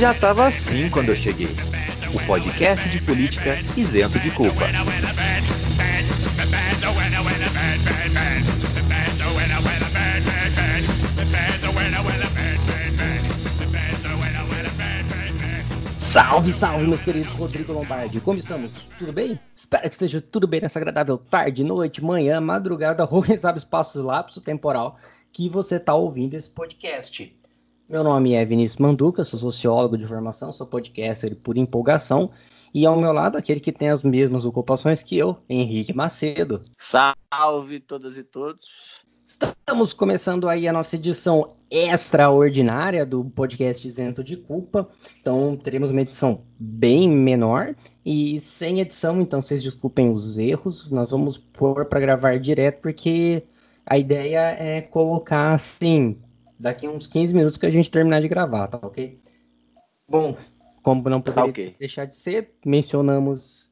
Já tava assim quando eu cheguei. O podcast de política isento de culpa. Salve, salve, meus queridos Rodrigo Lombardi. Como estamos? Tudo bem? Espero que esteja tudo bem nessa agradável tarde, noite, manhã, madrugada, ou quem sabe espaço lapso temporal que você está ouvindo esse podcast. Meu nome é Vinícius Manduca, sou sociólogo de formação, sou podcaster por empolgação e ao meu lado aquele que tem as mesmas ocupações que eu, Henrique Macedo. Salve todas e todos. Estamos começando aí a nossa edição extraordinária do podcast Isento de Culpa. Então teremos uma edição bem menor e sem edição, então vocês desculpem os erros. Nós vamos pôr para gravar direto porque a ideia é colocar assim daqui uns 15 minutos que a gente terminar de gravar, tá ok? Bom, como não poderia okay. deixar de ser, mencionamos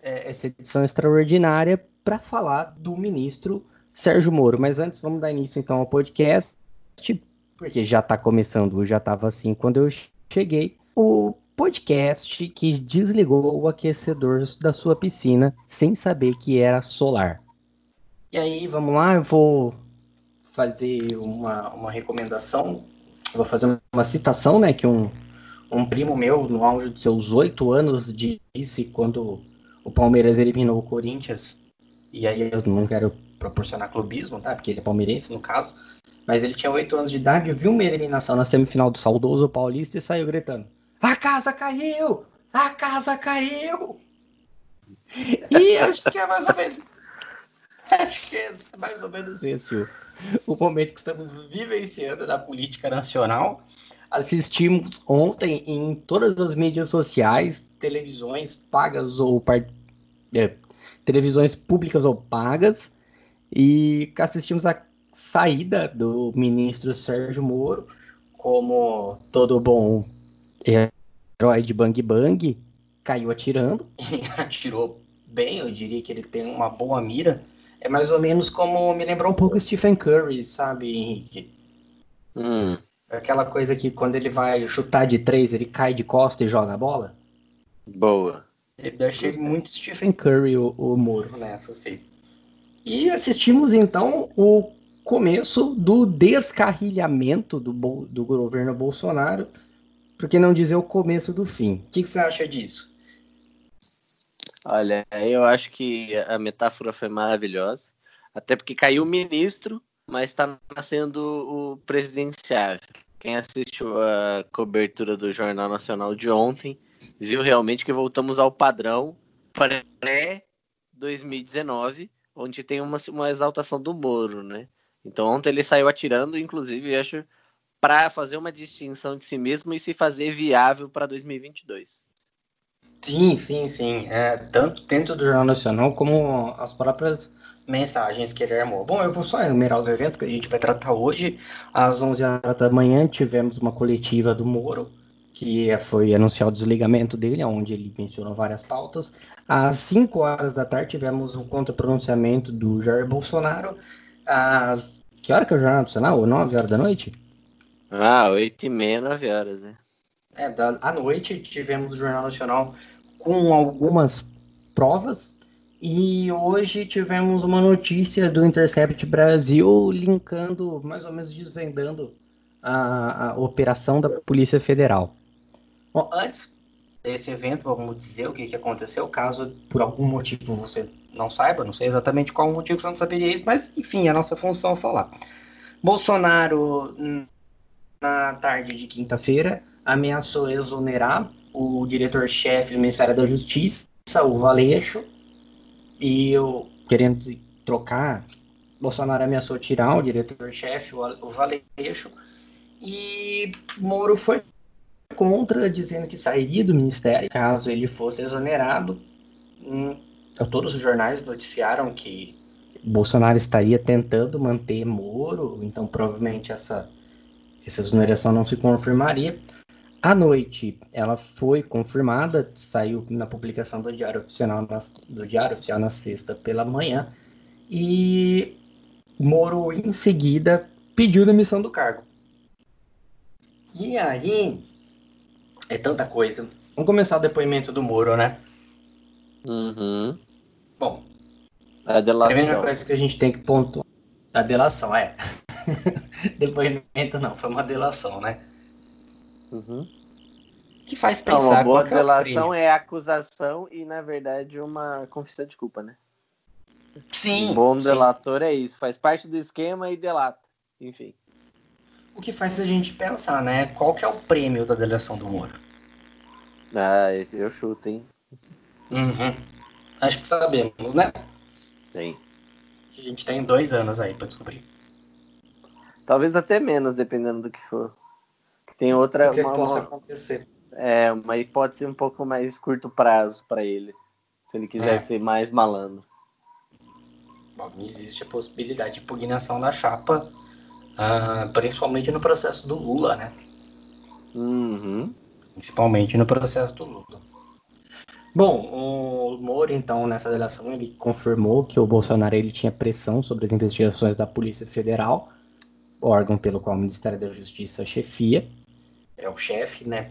é, essa edição extraordinária para falar do ministro Sérgio Moro. Mas antes, vamos dar início então ao podcast, porque já está começando, já estava assim quando eu cheguei. O podcast que desligou o aquecedor da sua piscina sem saber que era solar. E aí, vamos lá, eu vou fazer uma, uma recomendação, vou fazer uma citação, né, que um, um primo meu, no auge de seus oito anos, disse quando o Palmeiras eliminou o Corinthians, e aí eu não quero proporcionar clubismo, tá, porque ele é palmeirense no caso, mas ele tinha oito anos de idade, viu uma eliminação na semifinal do saudoso Paulista e saiu gritando, a casa caiu! A casa caiu! E acho que é mais ou menos... Acho que é mais ou menos esse o momento que estamos vivenciando na política nacional. Assistimos ontem em todas as mídias sociais, televisões pagas ou é, televisões públicas ou pagas, e assistimos a saída do ministro Sérgio Moro, como todo bom herói de Bang Bang, caiu atirando, atirou bem, eu diria que ele tem uma boa mira é mais ou menos como me lembrou um pouco Stephen Curry, sabe, Henrique? Hum. Aquela coisa que quando ele vai chutar de três, ele cai de costa e joga a bola. Boa. Eu achei Gostei. muito Stephen Curry o, o Moro nessa, sim. E assistimos então o começo do descarrilhamento do, do governo Bolsonaro, por que não dizer o começo do fim. O que, que você acha disso? Olha, eu acho que a metáfora foi maravilhosa, até porque caiu o ministro, mas está nascendo o presidenciável. Quem assistiu a cobertura do Jornal Nacional de ontem viu realmente que voltamos ao padrão pré-2019, onde tem uma, uma exaltação do Moro, né? Então ontem ele saiu atirando, inclusive, acho, para fazer uma distinção de si mesmo e se fazer viável para 2022. Sim, sim, sim. É, tanto dentro do Jornal Nacional como as próprias mensagens que ele armou. Bom, eu vou só enumerar os eventos que a gente vai tratar hoje. Às 11 horas da manhã tivemos uma coletiva do Moro, que foi anunciar o desligamento dele, onde ele mencionou várias pautas. Às 5 horas da tarde tivemos o contra-pronunciamento do Jair Bolsonaro. Às... Que hora que é o Jornal Nacional? 9 horas da noite? Ah, 8 e meia, 9 horas, né? É, à noite tivemos o Jornal Nacional com algumas provas. E hoje tivemos uma notícia do Intercept Brasil linkando, mais ou menos desvendando a, a operação da Polícia Federal. Bom, antes desse evento, vamos dizer o que, que aconteceu, caso por algum motivo você não saiba, não sei exatamente qual motivo você não saberia isso, mas enfim, a nossa função é falar. Bolsonaro, na tarde de quinta-feira, ameaçou exonerar o diretor-chefe do Ministério da Justiça, o Valeixo, e eu, querendo trocar, Bolsonaro ameaçou tirar o diretor-chefe, o Valeixo, e Moro foi contra, dizendo que sairia do ministério caso ele fosse exonerado. Hum, todos os jornais noticiaram que Bolsonaro estaria tentando manter Moro, então provavelmente essa, essa exoneração não se confirmaria. À noite, ela foi confirmada, saiu na publicação do Diário Oficial na, do Diário Oficial na sexta pela manhã, e Moro, em seguida, pediu demissão do cargo. E aí, é tanta coisa. Vamos começar o depoimento do Moro, né? Uhum. Bom, A a primeira delação. coisa que a gente tem que pontuar. A delação, é. depoimento não, foi uma delação, né? Uhum. Que faz Não, pensar uma boa é delação é acusação e, na verdade, uma confissão de culpa, né? Sim, um bom sim. delator é isso, faz parte do esquema e delata. Enfim. O que faz a gente pensar, né? Qual que é o prêmio da delação do Moro? Ah, eu chuto, hein? Uhum. Acho que sabemos, né? Sim. A gente tem dois anos aí pra descobrir. Talvez até menos, dependendo do que for. Tem outra. o que uma, possa acontecer. é, uma hipótese um pouco mais curto prazo para ele. Se ele quiser É. ser mais malandro. Bom, existe a possibilidade de impugnação da chapa, ah, principalmente no processo do Lula, né? Uhum. Principalmente no processo do Lula. Bom, o Moro, então, nessa delação, ele confirmou que o Bolsonaro ele tinha pressão sobre as investigações da Polícia Federal, órgão pelo qual o Ministério da Justiça chefia, é o chefe, né?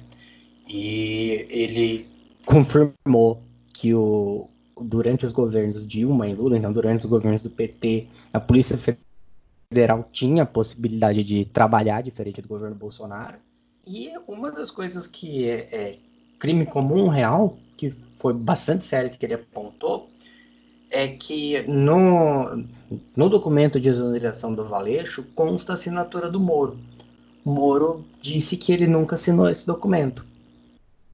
E ele confirmou que o, durante os governos Dilma e Lula, então durante os governos do PT, a Polícia Federal tinha a possibilidade de trabalhar diferente do governo Bolsonaro. E uma das coisas que é, é crime comum real, que foi bastante sério que ele apontou, é que no, no documento de exoneração do Valeixo consta a assinatura do Moro. Moro disse que ele nunca assinou esse documento.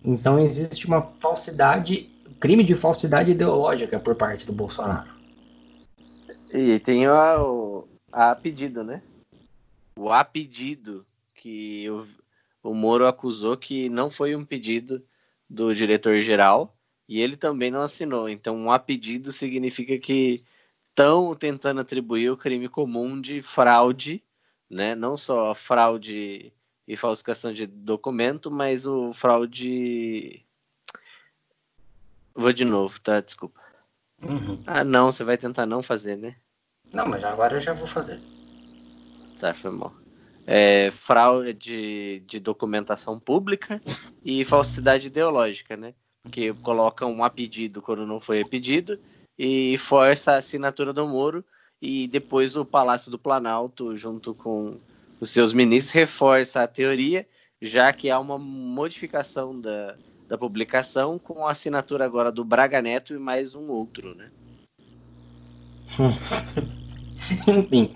Então existe uma falsidade, crime de falsidade ideológica por parte do Bolsonaro. E tem a, o a pedido, né? O a pedido que o, o Moro acusou que não foi um pedido do diretor-geral e ele também não assinou. Então, um a pedido significa que estão tentando atribuir o crime comum de fraude, né? Não só fraude e falsificação de documento, mas o fraude. Vou de novo, tá? Desculpa. Uhum. Ah, não, você vai tentar não fazer, né? Não, mas agora eu já vou fazer. Tá, foi mal. É, fraude de, de documentação pública e falsidade ideológica, né? Porque coloca um a pedido quando não foi a pedido e força a assinatura do Moro e depois o Palácio do Planalto, junto com os seus ministros, reforça a teoria, já que há uma modificação da, da publicação com a assinatura agora do Braga Neto e mais um outro, né? Enfim,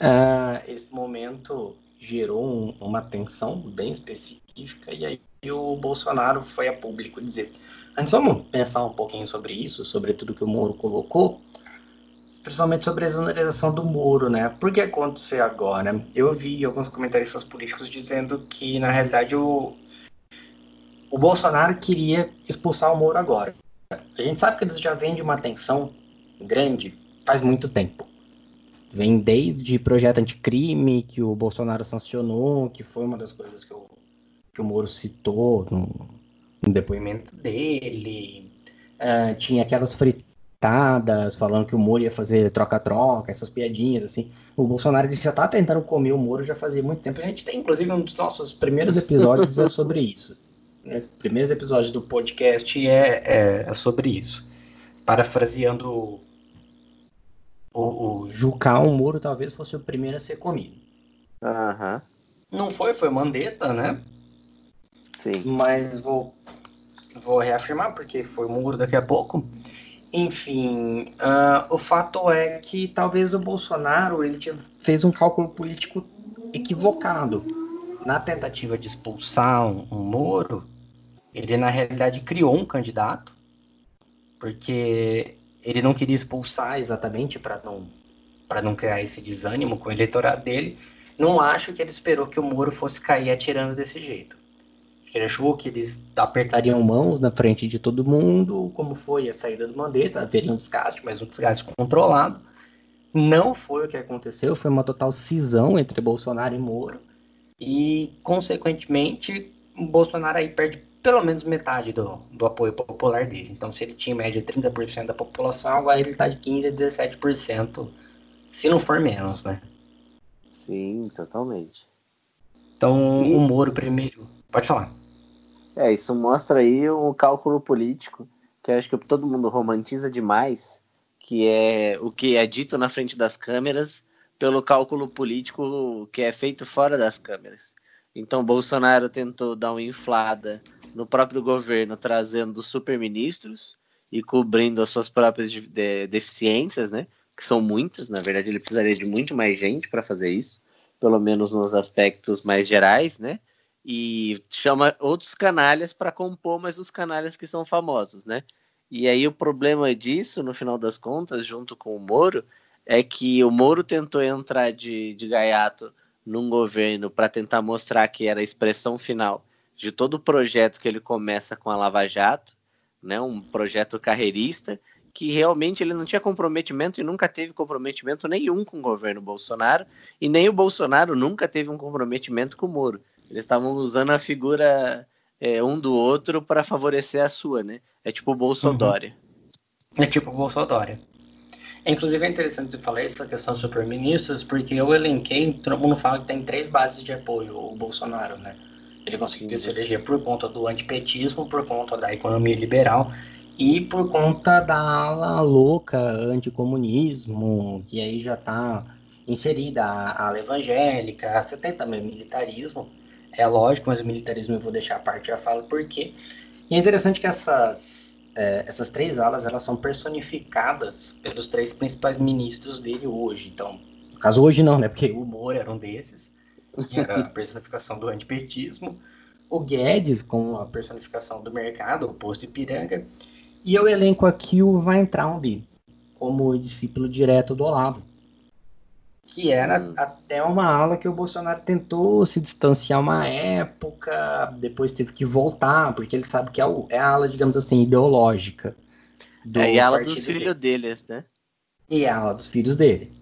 ah, esse momento gerou um- uma tensão bem específica e aí o Bolsonaro foi a público dizer. Antes vamos pensar um pouquinho sobre isso, sobre tudo que o Moro colocou, principalmente sobre a exoneração do Moro, né? Por que acontecer agora? Eu vi alguns comentaristas políticos dizendo que, na realidade, o, o Bolsonaro queria expulsar o Moro agora. A gente sabe que eles já vêm de uma tensão grande faz muito tempo. Vem desde projeto anticrime, que o Bolsonaro sancionou, que foi uma das coisas que o, que o Moro citou no, no depoimento dele. Ah, tinha aquelas falando que o Moro ia fazer troca-troca, essas piadinhas, assim. O Bolsonaro já tá tentando comer o Moro já fazia muito tempo. A gente tem, inclusive, um dos nossos primeiros episódios é sobre isso. Né? Primeiros episódios do podcast é, é, é sobre isso. Parafraseando o, o Jucal, o Moro talvez fosse o primeiro a ser comido. Aham, Não foi, foi Mandetta, né? sim. Mas vou, vou reafirmar, porque foi o Moro daqui a pouco. Enfim, ah, o fato é que talvez o Bolsonaro ele fez um cálculo político equivocado. Na tentativa de expulsar um, um Moro, ele na realidade criou um candidato, porque ele não queria expulsar exatamente para não, para não criar esse desânimo com o eleitorado dele. Não acho que ele esperou que o Moro fosse cair atirando desse jeito. Ele achou que eles apertariam mãos na frente de todo mundo, como foi a saída do Mandetta, haveria um desgaste, mas um desgaste controlado. Não foi o que aconteceu, foi uma total cisão entre Bolsonaro e Moro. E, consequentemente, Bolsonaro aí perde pelo menos metade do, do apoio popular dele. Então, se ele tinha em média 30% da população, agora ele está de 15% a 17%, se não for menos, né? Sim, totalmente. Então, e... o Moro primeiro. Pode falar. É, isso mostra aí um cálculo político que acho que todo mundo romantiza demais, que é o que é dito na frente das câmeras pelo cálculo político que é feito fora das câmeras. Então, Bolsonaro tentou dar uma inflada no próprio governo, trazendo superministros e cobrindo as suas próprias de deficiências, né? Que são muitas, na verdade, ele precisaria de muito mais gente para fazer isso, pelo menos nos aspectos mais gerais, né? E chama outros canalhas para compor mais os canalhas que são famosos, né? E aí o problema disso, no final das contas, junto com o Moro, é que o Moro tentou entrar de, de gaiato num governo para tentar mostrar que era a expressão final de todo o projeto que ele começa com a Lava Jato, né, um projeto carreirista, que realmente ele não tinha comprometimento e nunca teve comprometimento nenhum com o governo Bolsonaro, e nem o Bolsonaro nunca teve um comprometimento com o Moro. Eles estavam usando a figura é, um do outro para favorecer a sua, né? É tipo o Bolsodória. Uhum. É tipo o Bolsodória. Inclusive é interessante você falar essa questão dos superministros, porque eu elenquei, todo mundo fala que tem três bases de apoio o Bolsonaro, né? Ele conseguiu se eleger por conta do antipetismo, por conta da economia liberal e por conta da ala louca anticomunismo, que aí já está inserida a ala evangélica, você tem também militarismo, é lógico, mas o militarismo eu vou deixar a parte, já falo por quê. E é interessante que essas é, essas três alas elas são personificadas pelos três principais ministros dele hoje. Então, no caso hoje não, né? Porque o Moro era um desses, que era a personificação do antipetismo. O Guedes, com a personificação do mercado, o posto Ipiranga. E eu elenco aqui o Weintraub, como discípulo direto do Olavo que era hum. até uma ala que o Bolsonaro tentou se distanciar uma época, depois teve que voltar, porque ele sabe que é, o, é a ala, digamos assim, ideológica. Do é, e a ala dos filhos dele. deles, né? E a ala dos filhos dele.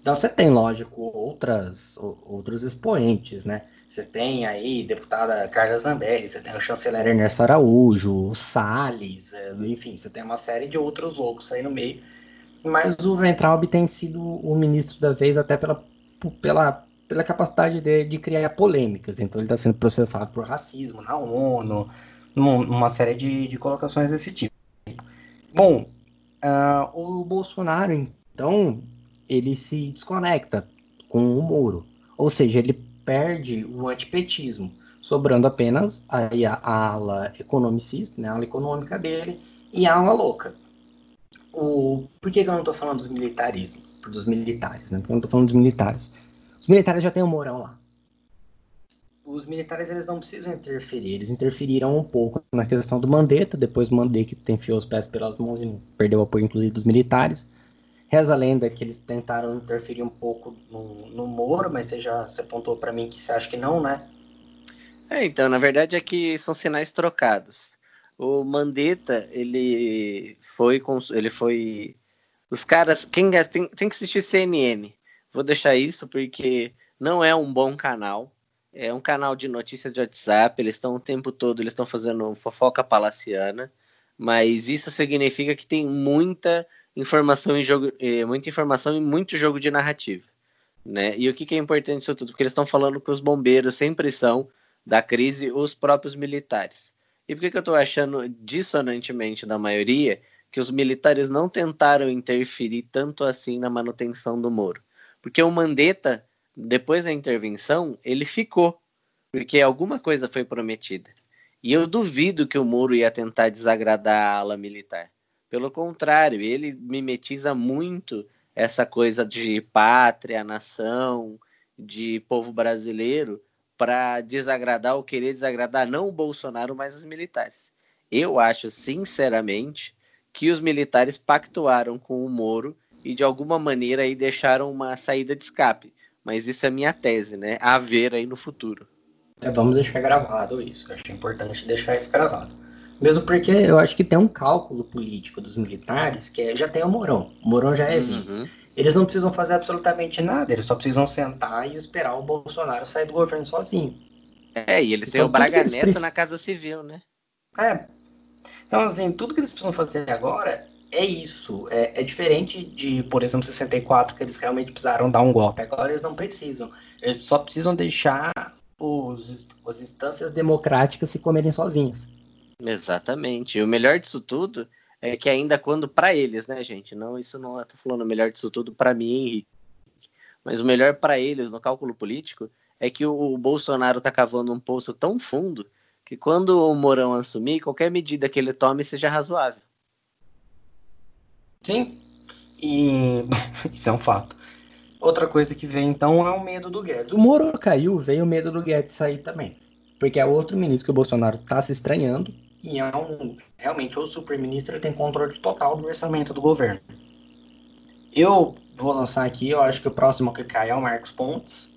Então você tem, lógico, outras, outros expoentes, né? Você tem aí deputada Carla Zambelli, você tem o chanceler Ernesto Araújo, o Salles, é, enfim, você tem uma série de outros loucos aí no meio mas o Ventralb tem sido o ministro da vez até pela, pela, pela capacidade de, de criar polêmicas. Então ele está sendo processado por racismo na ONU, numa série de, de colocações desse tipo. Bom, uh, o Bolsonaro, então, ele se desconecta com o Moro. Ou seja, ele perde o antipetismo, sobrando apenas a, a ala economicista, né, a ala econômica dele, e a ala louca o, por que, que eu não estou falando dos militarismo? Dos militares, né? Porque eu não estou falando dos militares. Os militares já têm o um Mourão lá. Os militares eles não precisam interferir. Eles interferiram um pouco na questão do Mandetta. Depois o Mandetta enfiou os pés pelas mãos e perdeu o apoio, inclusive, dos militares. Reza a lenda que eles tentaram interferir um pouco no, no Moro, mas você já você apontou para mim que você acha que não, né? É, então, na verdade é que são sinais trocados. O Mandetta, ele foi com, ele foi os caras, quem é, tem, tem que assistir CNN. Vou deixar isso porque não é um bom canal. É um canal de notícias de WhatsApp, eles estão o tempo todo, eles estão fazendo fofoca palaciana, mas isso significa que tem muita informação em jogo, eh, muita informação e muito jogo de narrativa, né? E o que, que é importante isso tudo? Porque eles estão falando que os bombeiros sem pressão da crise, os próprios militares. E por que, que eu estou achando dissonantemente da maioria que os militares não tentaram interferir tanto assim na manutenção do Moro? Porque o Mandetta, depois da intervenção, ele ficou, porque alguma coisa foi prometida. E eu duvido que o Moro ia tentar desagradar a ala militar. Pelo contrário, ele mimetiza muito essa coisa de pátria, nação, de povo brasileiro, para desagradar ou querer desagradar não o Bolsonaro, mas os militares. Eu acho, sinceramente, que os militares pactuaram com o Moro e de alguma maneira aí deixaram uma saída de escape. Mas isso é minha tese, né? A ver aí no futuro. É, vamos deixar gravado isso. Eu acho importante deixar isso gravado. Mesmo porque eu acho que tem um cálculo político dos militares que é, já tem o Morão. O Morão já é uhum. vice. Eles não precisam fazer absolutamente nada, eles só precisam sentar e esperar o Bolsonaro sair do governo sozinho. É, e eles então, têm o Braga Neto precis... na Casa Civil, né? É. Então, assim, tudo que eles precisam fazer agora é isso. É, é, diferente de, por exemplo, 64, que eles realmente precisaram dar um golpe. Agora eles não precisam. Eles só precisam deixar os, as instâncias democráticas se comerem sozinhas. Exatamente. E o melhor disso tudo é que ainda quando para eles, né, gente? Não, isso não é, tô falando o melhor disso tudo para mim, Henrique. Mas o melhor para eles no cálculo político é que o, o Bolsonaro tá cavando um poço tão fundo que quando o Mourão assumir, qualquer medida que ele tome seja razoável. Sim, e isso é um fato. Outra coisa que vem então é o medo do Guedes. O Moro caiu, veio o medo do Guedes sair também. Porque é outro ministro que o Bolsonaro está se estranhando e é um, realmente o super-ministro tem controle total do orçamento do governo. Eu vou lançar aqui, eu acho que o próximo que cai é o Marcos Pontes,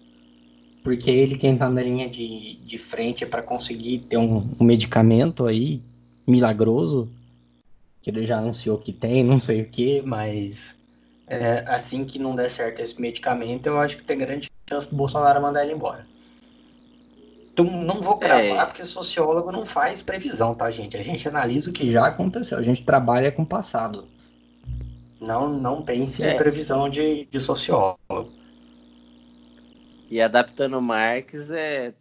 porque ele quem está na linha de, de frente para conseguir ter um, um medicamento aí milagroso que ele já anunciou que tem, não sei o que, mas é, assim que não der certo esse medicamento, eu acho que tem grande chance do Bolsonaro mandar ele embora. Então não vou cravar, é. porque sociólogo não faz previsão, tá, gente? A gente analisa o que já aconteceu, a gente trabalha com o passado. Não, não pense é. em previsão de, de sociólogo. E adaptando Marx, é,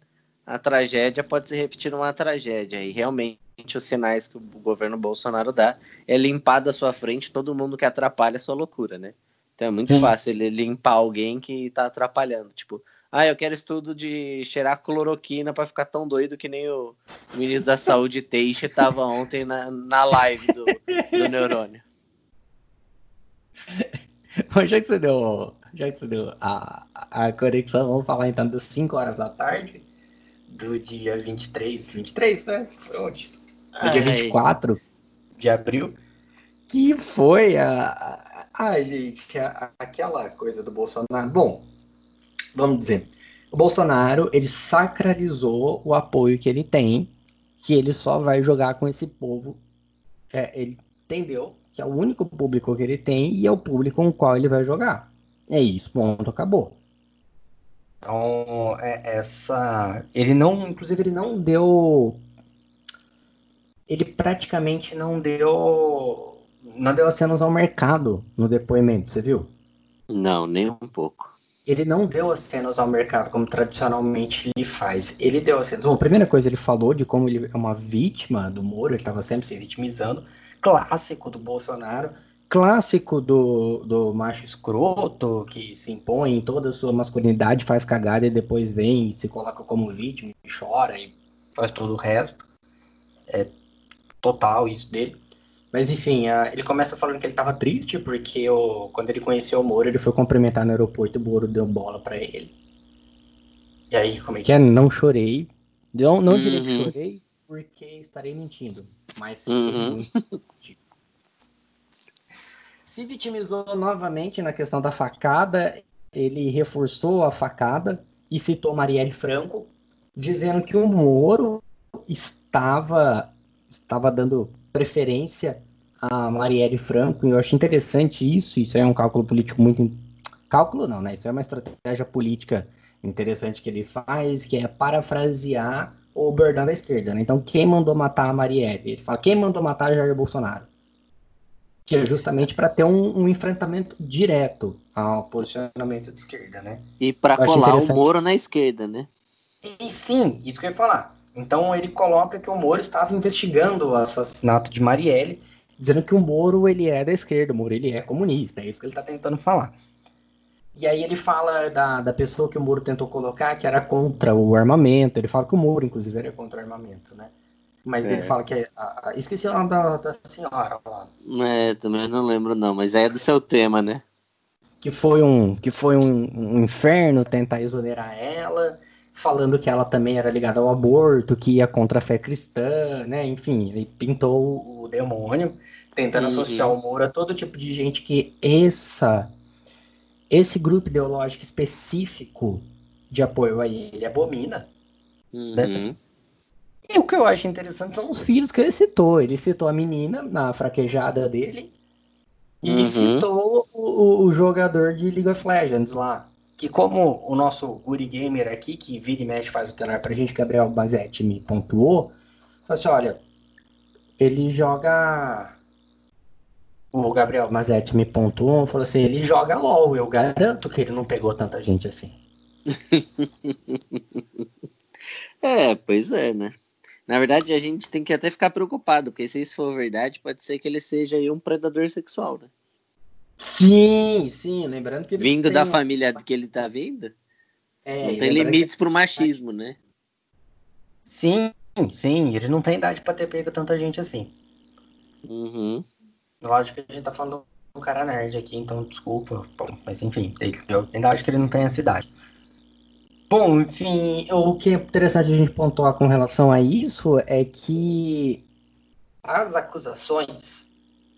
a tragédia pode se repetir numa tragédia. E realmente os sinais que o governo Bolsonaro dá é limpar da sua frente todo mundo que atrapalha a sua loucura, né? Então é muito Sim. fácil ele limpar alguém que tá atrapalhando. Tipo, ah, eu quero estudo de cheirar cloroquina para ficar tão doido que nem o ministro da Saúde Teixe estava ontem na, na live do, do neurônio. já que você deu, já que você deu a, a conexão, vamos falar então das 5 horas da tarde do dia 23, 23, né? Foi onde? no dia 24 de abril, que foi a. Ai, gente, a, aquela coisa do Bolsonaro. Bom, vamos dizer, o Bolsonaro ele sacralizou o apoio que ele tem, que ele só vai jogar com esse povo. É, ele entendeu que é o único público que ele tem e é o público com o qual ele vai jogar. É isso, ponto, acabou. Então, é, essa. Ele não, inclusive, ele não deu ele praticamente não deu não deu acenos ao mercado no depoimento, você viu? Não, nem um pouco. Ele não deu acenos ao mercado como tradicionalmente ele faz. Ele deu acenos. Bom, a primeira coisa ele falou de como ele é uma vítima do Moro, ele estava sempre se vitimizando. Clássico do Bolsonaro. Clássico do, do macho escroto, que se impõe em toda a sua masculinidade, faz cagada e depois vem e se coloca como vítima, e chora e faz todo o resto. É total isso dele. Mas enfim, uh, ele começa falando que ele tava triste porque o, quando ele conheceu o Moro, ele foi cumprimentar no aeroporto e o Moro deu bola para ele. E aí, como é que é? Não chorei. Não, não uhum. direi que chorei porque estarei mentindo. Mas uhum. se vitimizou novamente na questão da facada. Ele reforçou a facada e citou Marielle Franco, dizendo que o Moro estava estava dando preferência a Marielle Franco, e eu acho interessante isso, isso é um cálculo político muito... Cálculo não, né? Isso é uma estratégia política interessante que ele faz, que é parafrasear o Bernardo da esquerda, né? Então, quem mandou matar a Marielle? Ele fala, quem mandou matar Jair Bolsonaro? Que é justamente para ter um, um, enfrentamento direto ao posicionamento de esquerda, né? E para colar o Moro na esquerda, né? E, sim, isso que eu ia falar. Então ele coloca que o Moro estava investigando o assassinato de Marielle, dizendo que o Moro ele é da esquerda, o Moro ele é comunista, é isso que ele está tentando falar. E aí ele fala da, da pessoa que o Moro tentou colocar, que era contra o armamento, ele fala que o Moro, inclusive, era contra o armamento, né? Mas é. ele fala que é. A, a, esqueci o nome da, da senhora lá. É, também não lembro, não, mas é do seu tema, né? Que foi um, que foi um, um inferno tentar exonerar ela falando que ela também era ligada ao aborto, que ia contra a fé cristã, né? Enfim, ele pintou o demônio, tentando uhum. associar o Moro a todo tipo de gente que essa esse grupo ideológico específico de apoio a ele abomina. Né? Uhum. Né? E o que eu acho interessante são os filhos que ele citou. Ele citou a menina na fraquejada dele e uhum. citou o, o, jogador de League of Legends lá, que como o nosso Uri Gamer aqui, que vira e mexe faz o telar pra gente, Gabriel Bazetti me pontuou, falou assim, olha, ele joga o Gabriel Mazetti me pontuou, falou assim, ele joga LOL, eu garanto que ele não pegou tanta gente assim. é, pois é, né? Na verdade, a gente tem que até ficar preocupado, porque se isso for verdade, pode ser que ele seja um predador sexual, né? Sim, sim, lembrando que ele Vindo da família que ele tá vindo, é, não tem limites que... pro machismo, né? Sim, sim, ele não tem idade pra ter pego tanta gente assim. Uhum. Lógico que a gente tá falando um cara nerd aqui, então desculpa, mas enfim, eu ainda acho que ele não tem essa idade. Bom, enfim, o que é interessante a gente pontuar com relação a isso é que as acusações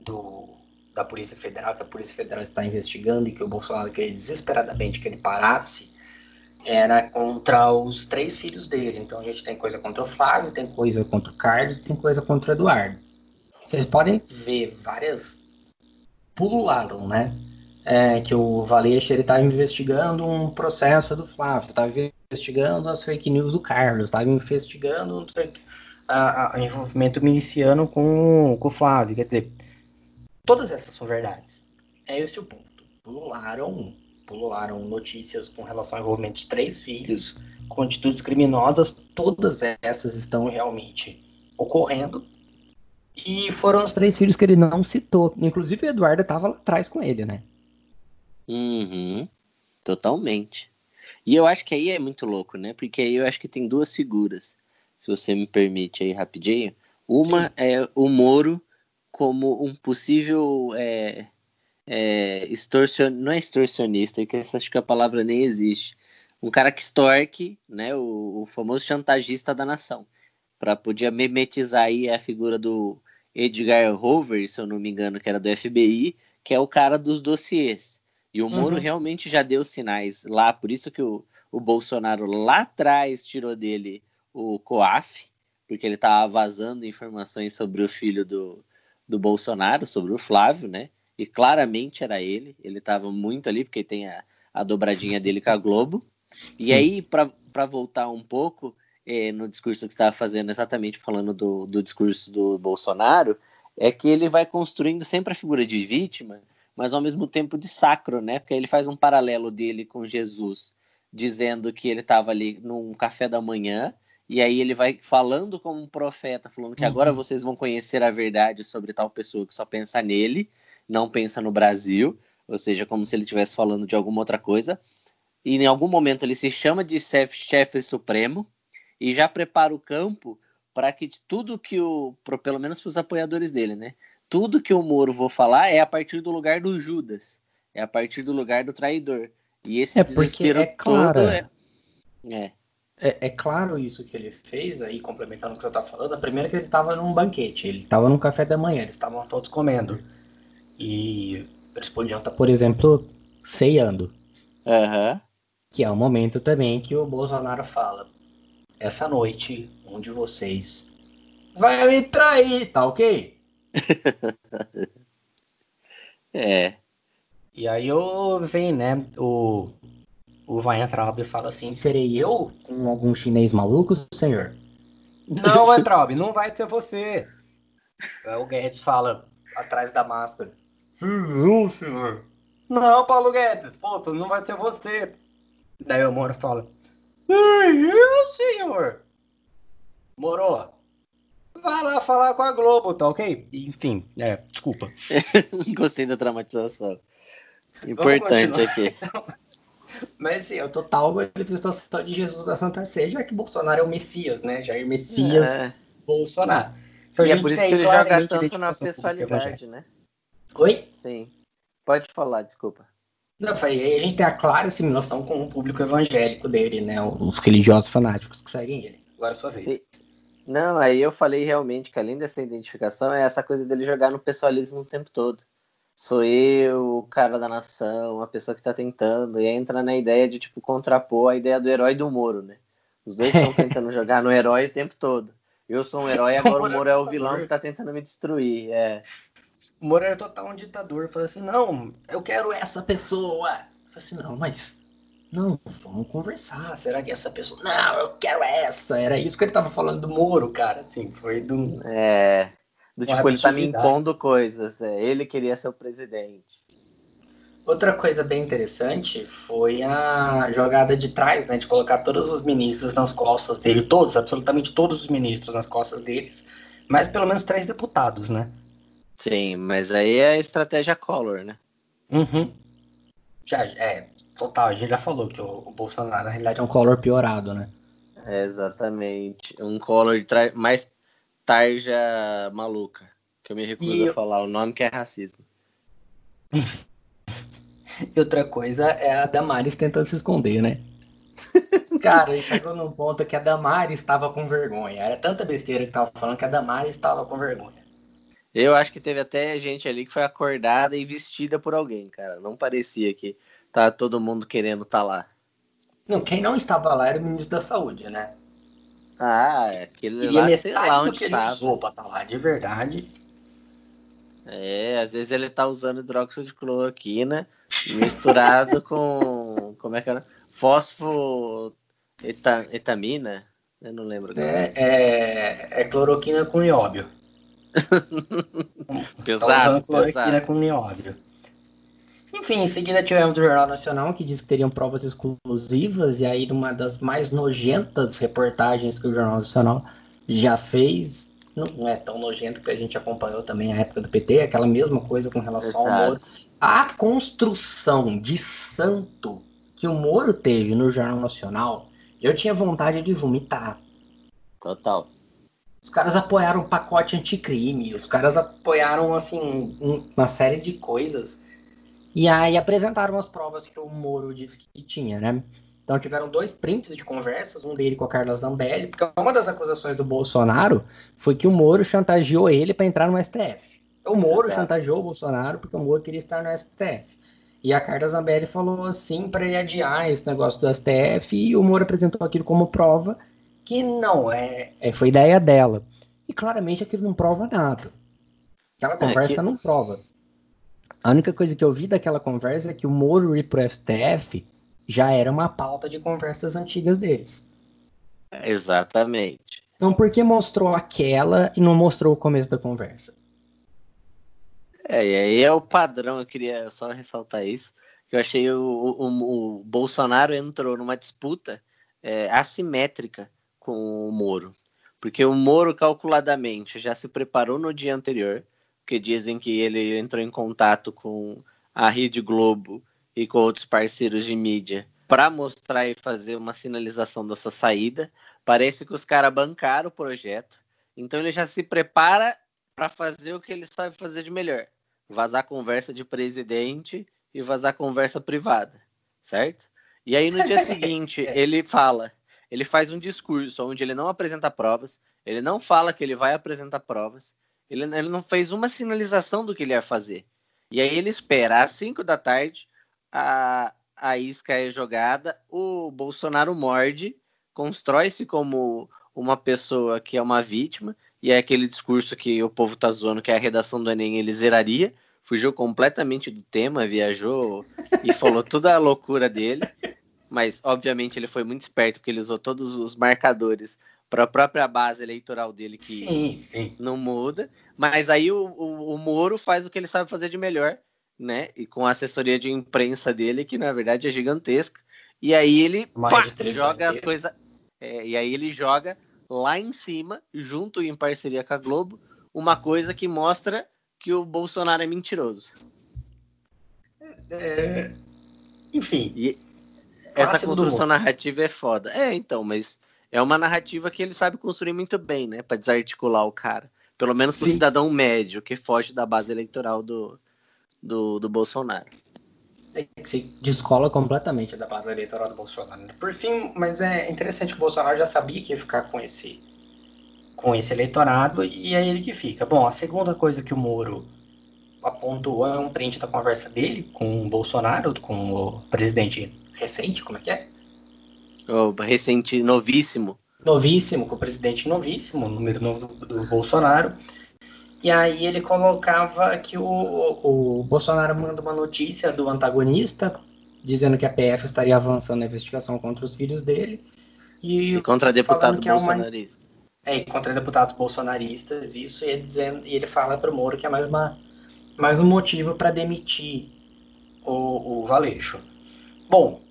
do, da Polícia Federal, que a Polícia Federal está investigando e que o Bolsonaro queria desesperadamente que ele parasse, era contra os três filhos dele. Então a gente tem coisa contra o Flávio, tem coisa contra o Carlos tem coisa contra o Eduardo. Vocês podem ver várias pulularam, né? É, que o Valeixo ele estava investigando um processo do Flávio, estava investigando as fake news do Carlos, estava investigando o envolvimento miliciano com, com o Flávio. Quer dizer, todas essas são verdades. É esse o ponto. Pulularam, pulularam notícias com relação ao envolvimento de três filhos com atitudes criminosas. Todas essas estão realmente ocorrendo e foram os três filhos que ele não citou. Inclusive o Eduardo estava lá atrás com ele, né? Uhum. Totalmente. E eu acho que aí é muito louco, né? Porque aí eu acho que tem duas figuras, se você me permite aí rapidinho. Uma Sim. é o Moro como um possível é, é, extorsion... não é extorsionista, que acho que a palavra nem existe. Um cara que extorque, né? O, o famoso chantagista da nação. Para poder memetizar aí a figura do Edgar Hoover, se eu não me engano, que era do FBI, que é o cara dos dossiês. E o Moro uhum. realmente já deu sinais lá, por isso que o, o Bolsonaro lá atrás tirou dele o COAF, porque ele estava vazando informações sobre o filho do, do Bolsonaro, sobre o Flávio, né? E claramente era ele, ele estava muito ali, porque tem a, a dobradinha dele com a Globo. E Sim. aí, para voltar um pouco, é, no discurso que estava fazendo, exatamente falando do, do discurso do Bolsonaro, é que ele vai construindo sempre a figura de vítima, mas ao mesmo tempo de sacro, né? Porque ele faz um paralelo dele com Jesus, dizendo que ele estava ali num café da manhã, e aí ele vai falando como um profeta, falando que uhum. agora vocês vão conhecer a verdade sobre tal pessoa que só pensa nele, não pensa no Brasil, ou seja, como se ele estivesse falando de alguma outra coisa. E em algum momento ele se chama de chefe, chefe supremo, e já prepara o campo para que tudo que o, pelo menos para os apoiadores dele, né? Tudo que o Moro vou falar é a partir do lugar do Judas, é a partir do lugar do traidor. E esse é desespero é todo é, é. É, é, claro isso que ele fez, aí complementando o que você está falando. A primeira é que ele estava num banquete, ele estava num café da manhã, eles estavam todos comendo. E eles podiam estar, tá, por exemplo, ceando. Uhum. Que é o momento também que o Bolsonaro fala: essa noite, um de vocês vai me trair, tá ok? é. E aí eu vem, né, o, o Weintraub fala assim, serei eu com algum chinês maluco, senhor? Não, Weintraub, não vai ser você. Aí o Guedes fala, atrás da máscara. Não, senhor. Não, Paulo Guedes, pô, não vai ser você. Daí o Moro fala, eu, senhor. Morou. Vai lá falar com a Globo, tá ok? Enfim, é, desculpa. Gostei da dramatização. Importante aqui. Mas sim, é o total manifestação de Jesus da Santa Sé, já que Bolsonaro é o Messias, né? Jair Messias é. Bolsonaro. Então, e é por isso que ele joga tanto na pessoalidade, né? Oi? Sim. Pode falar, desculpa. Não, a gente tem a clara assimilação com o público evangélico dele, né? Os religiosos fanáticos que seguem ele. Agora é sua vez. Sim. Não, aí eu falei realmente que além dessa identificação é essa coisa dele jogar no pessoalismo o tempo todo. Sou eu, o cara da nação, a pessoa que tá tentando, e entra na ideia de, tipo, contrapor a ideia do herói do Moro, né? Os dois estão tentando jogar no herói o tempo todo. Eu sou um herói, agora o Moro é o vilão que tá tentando me destruir. É. O Moro era total um ditador. Falou assim, não, eu quero essa pessoa. Eu falei assim, não, mas. Não, vamos conversar. Será que essa pessoa. Não, eu quero essa. Era isso que ele tava falando do Moro, cara. Assim, foi do. É. Do tipo, ele tá me impondo coisas. É, ele queria ser o presidente. Outra coisa bem interessante foi a jogada de trás, né? De colocar todos os ministros nas costas dele, todos, absolutamente todos os ministros nas costas deles, mas pelo menos três deputados, né? Sim, mas aí é a estratégia Collor, né? Uhum. Já, é, total, a gente já falou que o, o Bolsonaro, na realidade, é um Collor piorado, né? É, exatamente. Um Collor mais tarja maluca. Que eu me recuso e a falar o nome que é racismo. E outra coisa é a Damares tentando se esconder, né? Cara, chegou num ponto que a Damares estava com vergonha. Era tanta besteira que tava falando que a Damares estava com vergonha. Eu acho que teve até gente ali que foi acordada e vestida por alguém, cara. Não parecia que tá todo mundo querendo estar tá lá. Não, quem não estava lá era o ministro da Saúde, né? Ah, aquele lá, sei lá onde estava. Usou pra estar tá lá, de verdade. É, às vezes ele tá usando hidróxido de cloroquina misturado com. Como é que era? Fósforo eta, etamina? Eu não lembro. É, é, é, cloroquina com nióbio. pesado, tá cloroquina pesado. com nióbio. Enfim, em seguida tivemos o Jornal Nacional que diz que teriam provas exclusivas, e aí numa das mais nojentas reportagens que o Jornal Nacional já fez, não é tão nojento que a gente acompanhou também a época do PT, aquela mesma coisa com relação Exato. ao Moro. A construção de santo que o Moro teve no Jornal Nacional, eu tinha vontade de vomitar. Total. Os caras apoiaram o pacote anticrime, os caras apoiaram, assim, uma série de coisas. E aí apresentaram as provas que o Moro disse que tinha, né? Então tiveram dois prints de conversas, um dele com a Carla Zambelli, porque uma das acusações do Bolsonaro foi que o Moro chantageou ele para entrar no STF. O Moro Exato. chantageou o Bolsonaro porque o Moro queria estar no STF. E a Carla Zambelli falou assim para ele adiar esse negócio do STF e o Moro apresentou aquilo como prova que não é, é foi ideia dela. E claramente aquilo não prova nada. Aquela conversa é que... não prova. A única coisa que eu vi daquela conversa é que o Moro ir pro STF já era uma pauta de conversas antigas deles. Exatamente. Então por que mostrou aquela e não mostrou o começo da conversa? É, e aí é o padrão, eu queria só ressaltar isso, que eu achei o, o, o Bolsonaro entrou numa disputa é, assimétrica com o Moro. Porque o Moro, calculadamente, já se preparou no dia anterior, porque dizem que ele entrou em contato com a Rede Globo e com outros parceiros de mídia para mostrar e fazer uma sinalização da sua saída. Parece que os caras bancaram o projeto, então ele já se prepara para fazer o que ele sabe fazer de melhor: vazar conversa de presidente e vazar conversa privada, certo? E aí no dia seguinte ele fala, ele faz um discurso onde ele não apresenta provas, ele não fala que ele vai apresentar provas, ele, ele não fez uma sinalização do que ele ia fazer. E aí ele espera às 5 da tarde a, a isca é jogada, o Bolsonaro morde, constrói-se como uma pessoa que é uma vítima, e é aquele discurso que o povo tá zoando, que é a redação do Enem ele zeraria, fugiu completamente do tema, viajou e falou toda a loucura dele, mas obviamente ele foi muito esperto, porque ele usou todos os marcadores para a própria base eleitoral dele, que sim, sim. não muda, mas aí o, o, o Moro faz o que ele sabe fazer de melhor, né? E com a assessoria de imprensa dele, que na verdade é gigantesca. E aí ele pá, joga as coisas. É, e aí ele joga lá em cima, junto em parceria com a Globo, uma coisa que mostra que o Bolsonaro é mentiroso. É... Enfim. E essa construção narrativa é foda. É, então, mas é uma narrativa que ele sabe construir muito bem, né? Para desarticular o cara. Pelo menos para o cidadão médio que foge da base eleitoral do, do, do Bolsonaro. É que se descola completamente da base eleitoral do Bolsonaro. Por fim, mas é interessante que o Bolsonaro já sabia que ia ficar com esse com esse eleitorado e é ele que fica. Bom, a segunda coisa que o Moro apontou é um print da conversa dele com o Bolsonaro, com o presidente recente, como é que é? O recente, novíssimo. Novíssimo, com o presidente novíssimo, número novo do, do Bolsonaro. E aí ele colocava que o, o Bolsonaro manda uma notícia do antagonista, dizendo que a PF estaria avançando na investigação contra os filhos dele. E, e contra deputado bolsonarista. É, É, contra deputados bolsonaristas, isso e, dizendo, e ele fala para o Moro que é mais, uma, mais um motivo para demitir o, o Valeixo. Bom,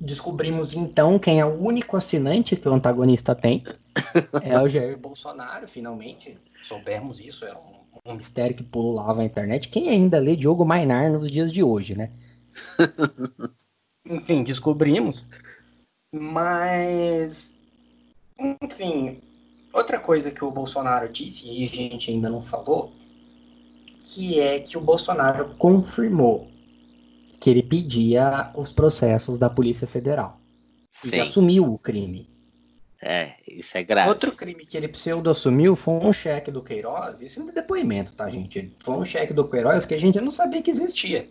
descobrimos então quem é o único assinante que o antagonista tem. É o Jair Bolsonaro, finalmente. Soubemos isso, era um, um mistério que pululava a internet. Quem ainda lê Diogo Mainar nos dias de hoje, né? Enfim, descobrimos. Mas, enfim, outra coisa que o Bolsonaro disse, e a gente ainda não falou, que é que o Bolsonaro confirmou que ele pedia os processos da Polícia Federal. Sim. Ele assumiu o crime. É, isso é grave. Outro crime que ele pseudo-assumiu foi um cheque do Queiroz. Isso é depoimento, tá, gente? Foi um cheque do Queiroz que a gente não sabia que existia.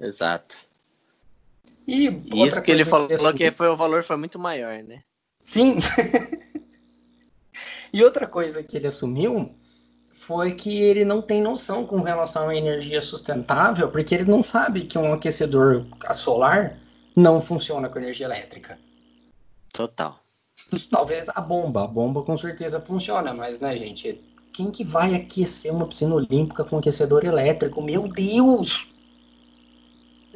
Exato. E isso que ele falou que, que foi o valor foi muito maior, né? Sim. e outra coisa que ele assumiu foi que ele não tem noção com relação à energia sustentável, porque ele não sabe que um aquecedor solar não funciona com energia elétrica. Total. Talvez a bomba, a bomba com certeza funciona, mas né, gente, quem que vai aquecer uma piscina olímpica com aquecedor elétrico? Meu Deus!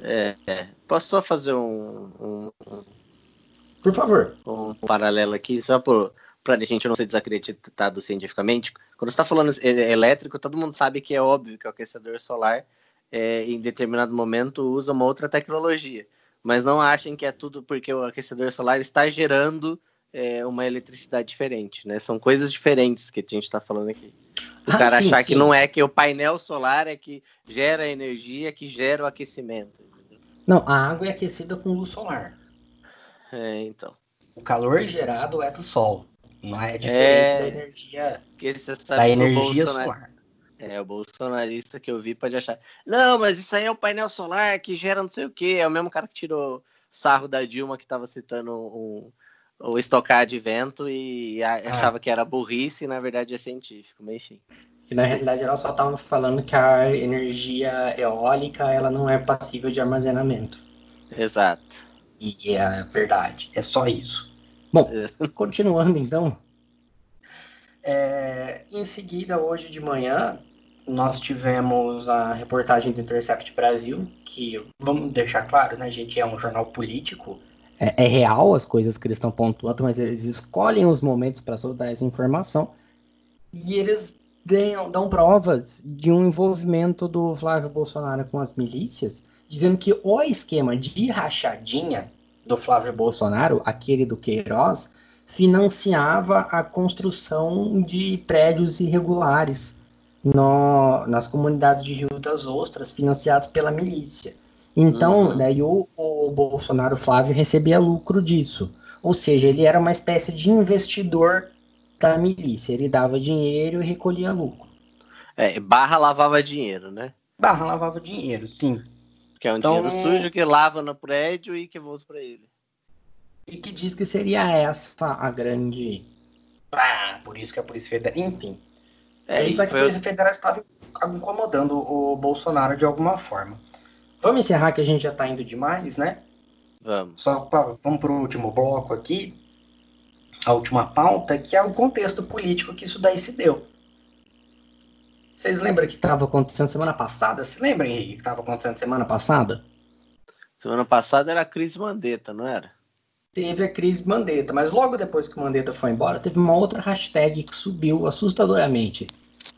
É, é. posso só fazer um, um, um, Por favor. Um paralelo aqui, só para a gente não ser desacreditado cientificamente. Quando você está falando elétrico, todo mundo sabe que é óbvio que o aquecedor solar, é, em determinado momento, usa uma outra tecnologia. Mas não achem que é tudo porque o aquecedor solar está gerando é, uma eletricidade diferente, né? São coisas diferentes que a gente está falando aqui. O ah, cara sim, achar sim. que não é que o painel solar é que gera energia, que gera o aquecimento. Não, a água é aquecida com luz solar. É, então. O calor gerado é do sol. Não é diferente é... da energia, que você sabe da energia solar. É, o bolsonarista que eu vi pode achar. Não, mas isso aí é o painel solar que gera não sei o quê. É o mesmo cara que tirou sarro da Dilma que estava citando um, o estocar de vento e ah. achava ah. que era burrice e na verdade é científico, mas enfim. Que na realidade ela só estava falando que a energia eólica ela não é passível de armazenamento. Exato. E é verdade, é só isso. Bom, é. continuando então. É, em seguida, hoje de manhã, nós tivemos a reportagem do Intercept Brasil, que, vamos deixar claro, né, gente, é um jornal político. É, é real as coisas que eles estão pontuando, mas eles escolhem os momentos para soltar essa informação. E eles dão, dão provas de um envolvimento do Flávio Bolsonaro com as milícias, dizendo que o esquema de rachadinha do Flávio Bolsonaro, aquele do Queiroz, financiava a construção de prédios irregulares no, nas comunidades de Rio das Ostras, financiados pela milícia. Então, uhum. daí o, o Bolsonaro Flávio recebia lucro disso. Ou seja, ele era uma espécie de investidor da milícia. Ele dava dinheiro e recolhia lucro. É, barra lavava dinheiro, né? Barra lavava dinheiro, sim. Que é um então, dinheiro sujo que lava no prédio e que volta para ele. E que diz que seria essa a grande. Ah, por isso que a Polícia Federal. Enfim. É, isso que a Polícia Federal estava incomodando o Bolsonaro de alguma forma. Vamos encerrar que a gente já está indo demais, né? Vamos. Só pra, vamos para o último bloco aqui a última pauta, que é o contexto político que isso daí se deu. Vocês lembram que estava acontecendo semana passada? Se lembram, Henrique, que estava acontecendo semana passada? Semana passada era a crise Mandetta, não era? Teve a crise Mandetta, mas logo depois que o Mandetta foi embora, teve uma outra hashtag que subiu assustadoramente.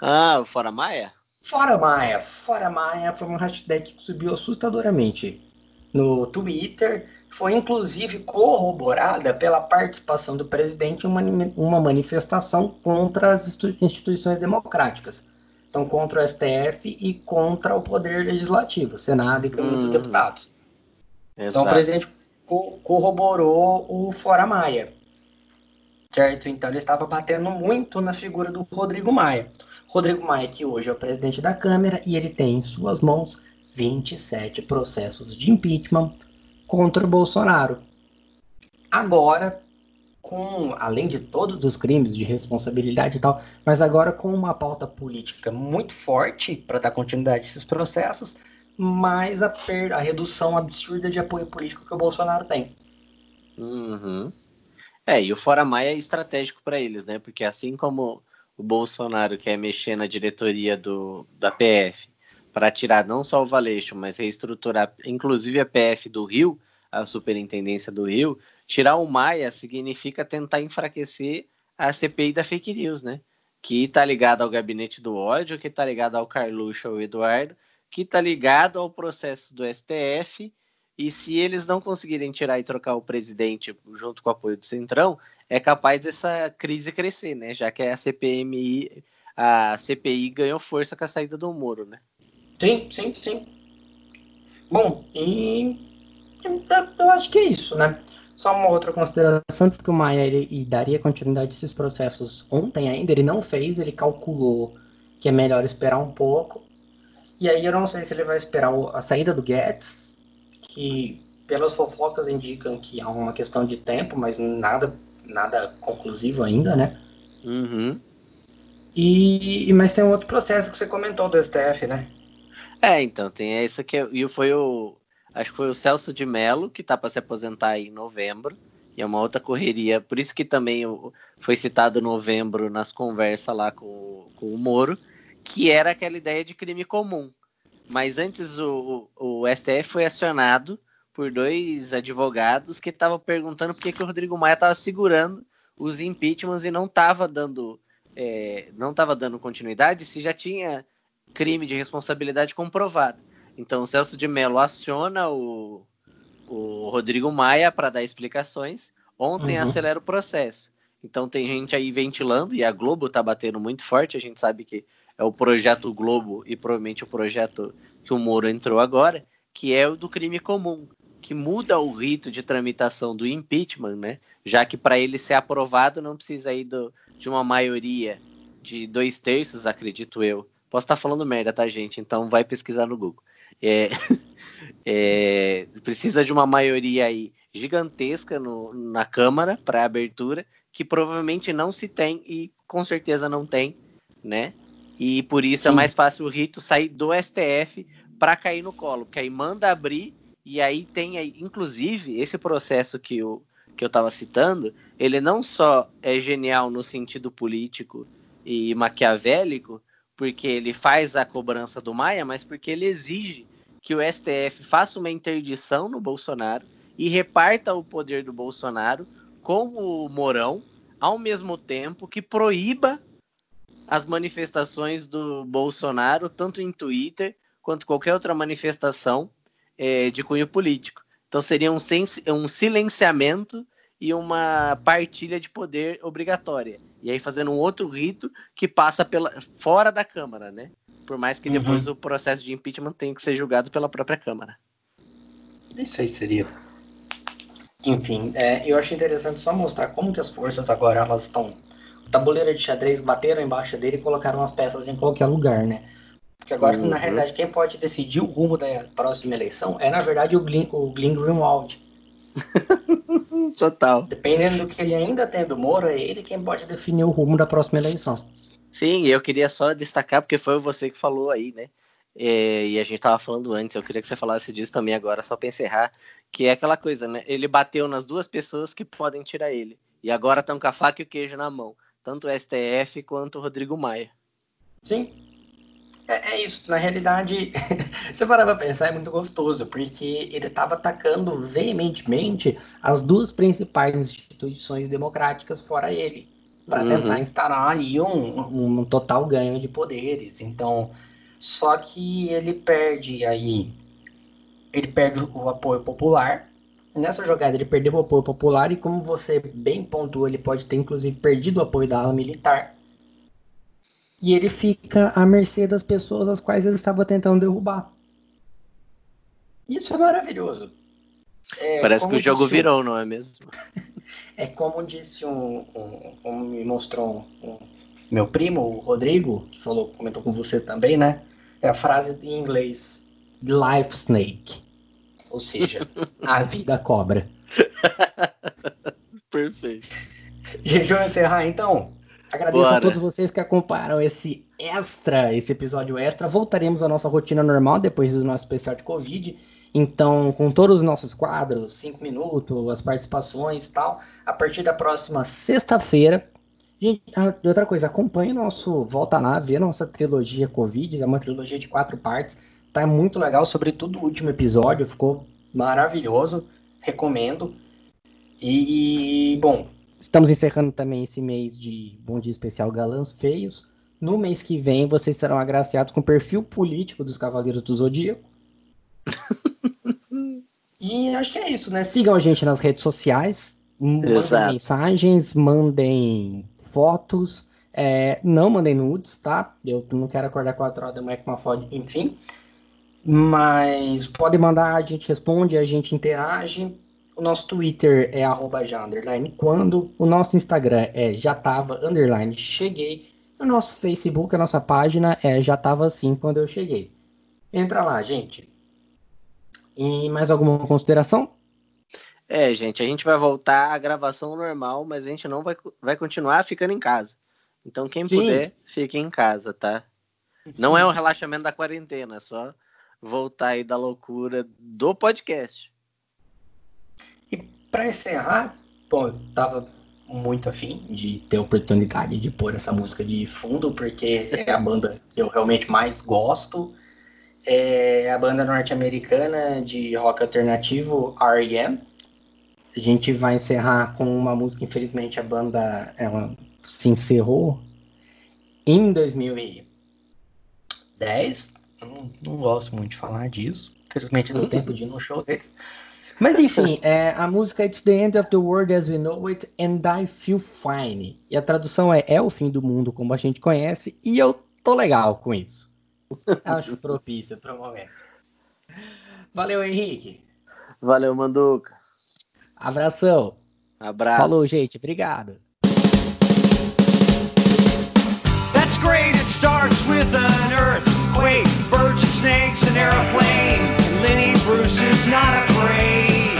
Ah, o Fora Maia? Fora Maia. Fora Maia foi uma hashtag que subiu assustadoramente no Twitter foi inclusive corroborada pela participação do presidente em uma, uma manifestação contra as instituições democráticas. Então, contra o STF e contra o Poder Legislativo, Senado e Câmara hum. dos Deputados. Exato. Então, o presidente co corroborou o Fora Maia. Certo? Então, ele estava batendo muito na figura do Rodrigo Maia. Rodrigo Maia, que hoje é o presidente da Câmara, e ele tem em suas mãos 27 processos de impeachment contra o Bolsonaro. Agora, com além de todos os crimes de responsabilidade e tal, mas agora com uma pauta política muito forte para dar continuidade a esses processos, mais a, per a redução absurda de apoio político que o Bolsonaro tem. Uhum. É, e o Fora Maia é estratégico para eles, né? Porque assim como o Bolsonaro quer mexer na diretoria do, da PF para tirar não só o Valeixo, mas reestruturar inclusive a PF do Rio, a Superintendência do Rio, tirar o Maia significa tentar enfraquecer a CPI da fake news, né? Que tá ligado ao gabinete do ódio, que tá ligado ao Carluxo, ao Eduardo, que tá ligado ao processo do STF e se eles não conseguirem tirar e trocar o presidente junto com o apoio do Centrão, é capaz dessa crise crescer, né? Já que a CPMI, a CPI ganhou força com a saída do Moro, né? Sim, sim, sim. Bom, e eu acho que é isso, né? Só uma outra consideração antes que o Maia ele, daria continuidade a esses processos ontem ainda, ele não fez, ele calculou que é melhor esperar um pouco. E aí eu não sei se ele vai esperar a saída do Guedes, que pelas fofocas indicam que há uma questão de tempo, mas nada, nada conclusivo ainda, né? Uhum. E, mas tem um outro processo que você comentou do STF, né? É, então, tem isso que e foi o acho que foi o Celso de Mello que tá para se aposentar em novembro. E é uma outra correria, por isso que também foi citado novembro nas conversas lá com, com o Moro, que era aquela ideia de crime comum. Mas antes o, o STF foi acionado por dois advogados que estavam perguntando por que, que o Rodrigo Maia estava segurando os impeachments e não estava dando é, não estava dando continuidade se já tinha crime de responsabilidade comprovado. Então o Celso de Mello aciona o, o Rodrigo Maia para dar explicações. Ontem uhum. acelera o processo. Então tem gente aí ventilando e a Globo está batendo muito forte. A gente sabe que é o projeto Globo e provavelmente o projeto que o Moro entrou agora, que é o do crime comum, que muda o rito de tramitação do impeachment, né? Já que para ele ser aprovado não precisa ir do, de uma maioria de dois terços, acredito eu. Posso estar falando merda, tá, gente? Então vai pesquisar no Google. É, é, precisa de uma maioria aí gigantesca no, na Câmara para abertura, que provavelmente não se tem e com certeza não tem, né? E por isso é Sim. é mais fácil o rito sair do STF para cair no colo, porque aí manda abrir e aí tem aí, inclusive, esse processo que eu, que eu estava citando, ele não só é genial no sentido político e maquiavélico, porque ele faz a cobrança do Maia, mas porque ele exige que o STF faça uma interdição no Bolsonaro e reparta o poder do Bolsonaro com o Mourão, ao mesmo tempo que proíba as manifestações do Bolsonaro, tanto em Twitter quanto qualquer outra manifestação é, de cunho político. Então seria um, um silenciamento e uma partilha de poder obrigatória. E aí fazendo um outro rito que passa pela, fora da Câmara, né? Por mais que depois uhum. o processo de impeachment tenha que ser julgado pela própria Câmara. Isso aí seria. Enfim, é, eu acho interessante só mostrar como que as forças agora elas estão tabuleiro de xadrez, bateram embaixo dele e colocaram as peças em qualquer lugar, né? Porque agora, uhum. na realidade, quem pode decidir o rumo da próxima eleição é, na verdade, o Glenn, o Glenn Greenwald. Total. Dependendo do que ele ainda tem do Moro, é ele quem pode definir o rumo da próxima eleição. Sim, eu queria só destacar, porque foi você que falou aí, né? É, e a gente estava falando antes, eu queria que você falasse disso também agora, só para encerrar, que é aquela coisa, né? Ele bateu nas duas pessoas que podem tirar ele. E agora estão com a faca e o queijo na mão tanto o STF quanto o Rodrigo Maia. Sim. É, é isso. Na realidade, você parar pra pensar, é muito gostoso, porque ele estava atacando veementemente as duas principais instituições democráticas fora ele, para uhum. tentar instaurar ali um, um total ganho de poderes. Então, só que ele perde aí, ele perde o apoio popular, Nessa jogada ele perdeu o apoio popular e como você bem pontuou, ele pode ter inclusive perdido o apoio da ala militar. E ele fica à mercê das pessoas as quais ele estava tentando derrubar. Isso é maravilhoso. É, Parece que o jogo virou, não é mesmo? é como disse um, um como me mostrou um, um, meu primo, o Rodrigo, que falou, comentou com você também, né? É a frase em inglês, life snake. Ou seja, a vida cobra. Perfeito. Deixa eu encerrar então. Agradeço Bora. a todos vocês que acompanharam esse extra, esse episódio extra. Voltaremos à nossa rotina normal depois do nosso especial de Covid. Então, com todos os nossos quadros, 5 minutos, as participações e tal, a partir da próxima sexta-feira. Gente, ah, outra coisa, acompanhe nosso Volta lá, vê nossa trilogia Covid, é uma trilogia de quatro partes. Tá muito legal, sobretudo o último episódio, ficou maravilhoso, recomendo. E, bom, estamos encerrando também esse mês de Bom Dia Especial Galãs Feios. No mês que vem, vocês serão agraciados com o perfil político dos Cavaleiros do Zodíaco. E acho que é isso, né? Sigam a gente nas redes sociais, mandem Exato. mensagens, mandem fotos. É, não mandem nudes, tá? Eu não quero acordar 4 horas da manhã com uma foto, enfim. Mas pode mandar, a gente responde, a gente interage. O nosso Twitter é arroba já underline quando. O nosso Instagram é já tava underline cheguei. O nosso Facebook, a nossa página é já tava assim quando eu cheguei. Entra lá, gente. E mais alguma consideração? É, gente, a gente vai voltar à gravação normal, mas a gente não vai, vai continuar ficando em casa. Então, quem Sim. puder, fique em casa, tá? Não é um relaxamento da quarentena, é só voltar aí da loucura do podcast. E para encerrar, bom, eu tava muito afim de ter a oportunidade de pôr essa música de fundo, porque é a banda que eu realmente mais gosto. É a banda norte-americana de rock alternativo R.E.M. A gente vai encerrar com uma música, infelizmente a banda ela se encerrou em 2010, eu não, não gosto muito de falar disso. Infelizmente, deu tempo de ir no show deles. Mas enfim, é, a música é It's the End of the World as We Know It and I Feel Fine. E a tradução é É o fim do mundo como a gente conhece e eu tô legal com isso. Acho propício para o momento. Valeu, Henrique. Valeu, Manduca. Abração. Abraço. Falou, gente. Obrigado. That's great. It starts with an earthquake. birds and snakes, an aeroplane. Lenny Bruce is not afraid.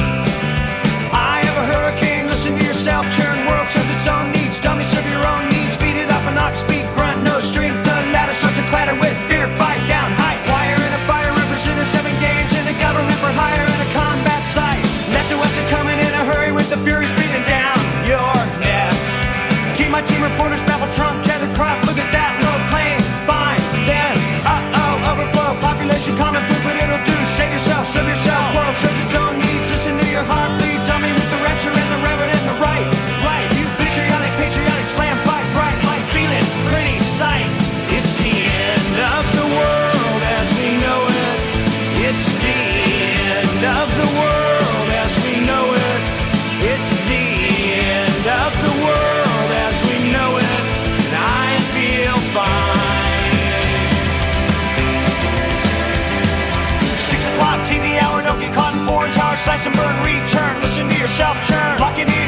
I have a hurricane, listen to yourself, churn world serves its own needs. Dummy, serve your own needs, beat it up an ox, speak, grunt, no strength. The ladder starts to clatter with slash and burn, return. Listen to yourself churn. Locking in